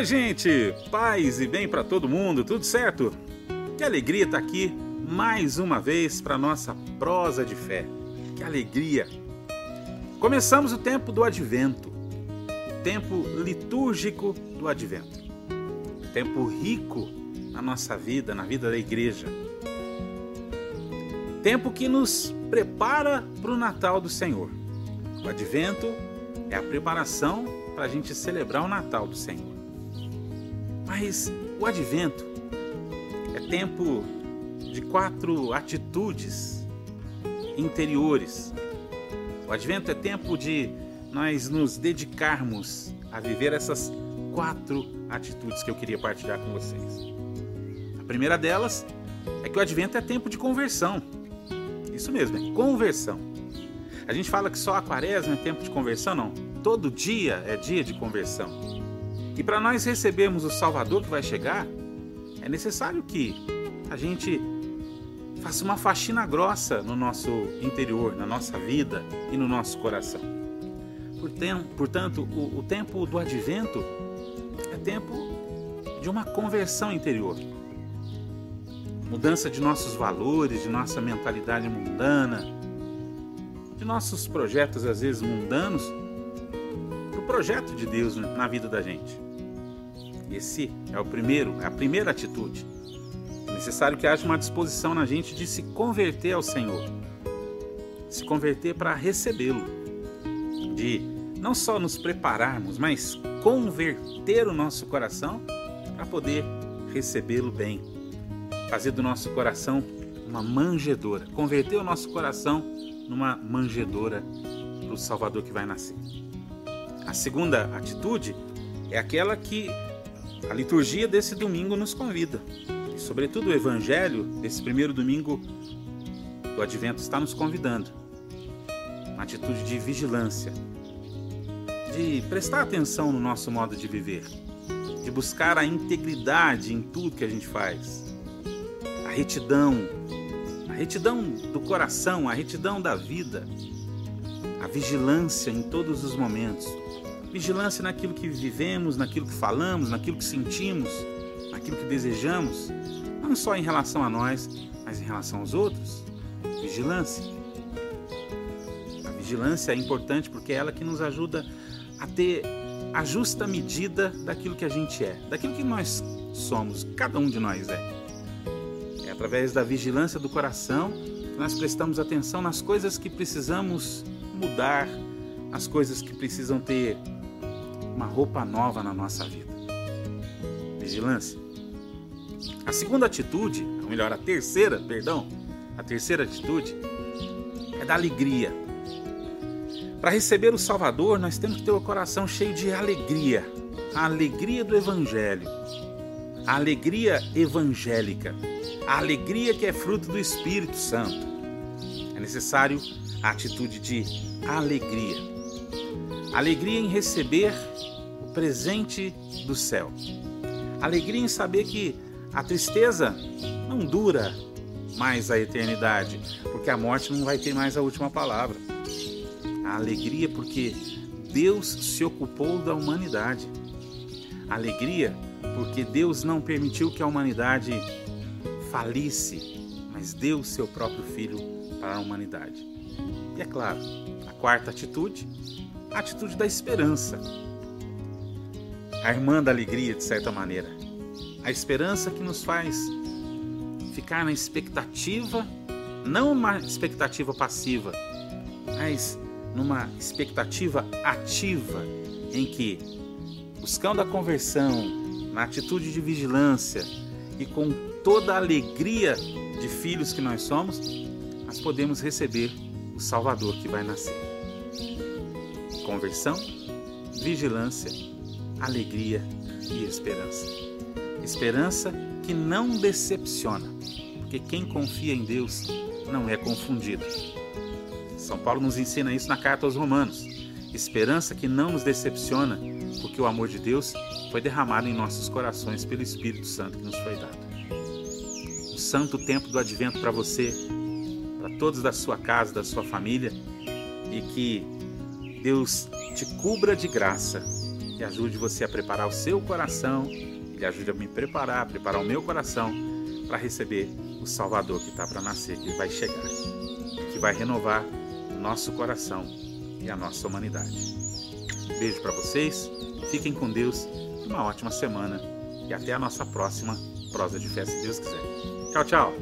Oi, gente! Paz e bem para todo mundo, tudo certo? Que alegria estar tá aqui mais uma vez para nossa prosa de fé. Que alegria! Começamos o tempo do advento, o tempo litúrgico do advento, o tempo rico na nossa vida, na vida da igreja. Tempo que nos prepara para o Natal do Senhor. O advento é a preparação para a gente celebrar o Natal do Senhor. Mas o advento é tempo de quatro atitudes interiores. O advento é tempo de nós nos dedicarmos a viver essas quatro atitudes que eu queria partilhar com vocês. A primeira delas é que o advento é tempo de conversão. Isso mesmo, é conversão. A gente fala que só a quaresma é tempo de conversão, não. Todo dia é dia de conversão. E para nós recebermos o Salvador que vai chegar, é necessário que a gente faça uma faxina grossa no nosso interior, na nossa vida e no nosso coração. Portanto, o, o tempo do advento é tempo de uma conversão interior. Mudança de nossos valores, de nossa mentalidade mundana, de nossos projetos às vezes mundanos, projeto de Deus na vida da gente. Esse é o primeiro, é a primeira atitude. É necessário que haja uma disposição na gente de se converter ao Senhor, se converter para recebê-lo, de não só nos prepararmos, mas converter o nosso coração para poder recebê-lo bem, fazer do nosso coração uma manjedora, converter o nosso coração numa manjedora para o Salvador que vai nascer. A segunda atitude é aquela que a liturgia desse domingo nos convida. E, sobretudo, o Evangelho desse primeiro domingo do Advento está nos convidando. Uma atitude de vigilância, de prestar atenção no nosso modo de viver, de buscar a integridade em tudo que a gente faz, a retidão, a retidão do coração, a retidão da vida, a vigilância em todos os momentos, Vigilância naquilo que vivemos, naquilo que falamos, naquilo que sentimos, naquilo que desejamos, não só em relação a nós, mas em relação aos outros. Vigilância. A vigilância é importante porque é ela que nos ajuda a ter a justa medida daquilo que a gente é, daquilo que nós somos, cada um de nós é. É através da vigilância do coração que nós prestamos atenção nas coisas que precisamos mudar, as coisas que precisam ter uma roupa nova na nossa vida. Vigilância. A segunda atitude, ou melhor, a terceira, perdão, a terceira atitude é da alegria. Para receber o Salvador, nós temos que ter o coração cheio de alegria, a alegria do Evangelho, a alegria evangélica, a alegria que é fruto do Espírito Santo. É necessário a atitude de alegria. Alegria em receber presente do céu. Alegria em saber que a tristeza não dura mais a eternidade, porque a morte não vai ter mais a última palavra. A alegria porque Deus se ocupou da humanidade. Alegria porque Deus não permitiu que a humanidade falisse, mas deu seu próprio filho para a humanidade. E é claro, a quarta atitude, a atitude da esperança a irmã da alegria, de certa maneira. A esperança que nos faz ficar na expectativa, não uma expectativa passiva, mas numa expectativa ativa, em que, buscando a conversão, na atitude de vigilância e com toda a alegria de filhos que nós somos, nós podemos receber o Salvador que vai nascer. Conversão, vigilância alegria e esperança. Esperança que não decepciona, porque quem confia em Deus não é confundido. São Paulo nos ensina isso na carta aos Romanos. Esperança que não nos decepciona, porque o amor de Deus foi derramado em nossos corações pelo Espírito Santo que nos foi dado. Um santo tempo do advento para você, para todos da sua casa, da sua família, e que Deus te cubra de graça que ajude você a preparar o seu coração, que ajude a me preparar, a preparar o meu coração para receber o Salvador que está para nascer, que vai chegar, que vai renovar o nosso coração e a nossa humanidade. Beijo para vocês, fiquem com Deus, uma ótima semana e até a nossa próxima prosa de fé, se Deus quiser. Tchau, tchau!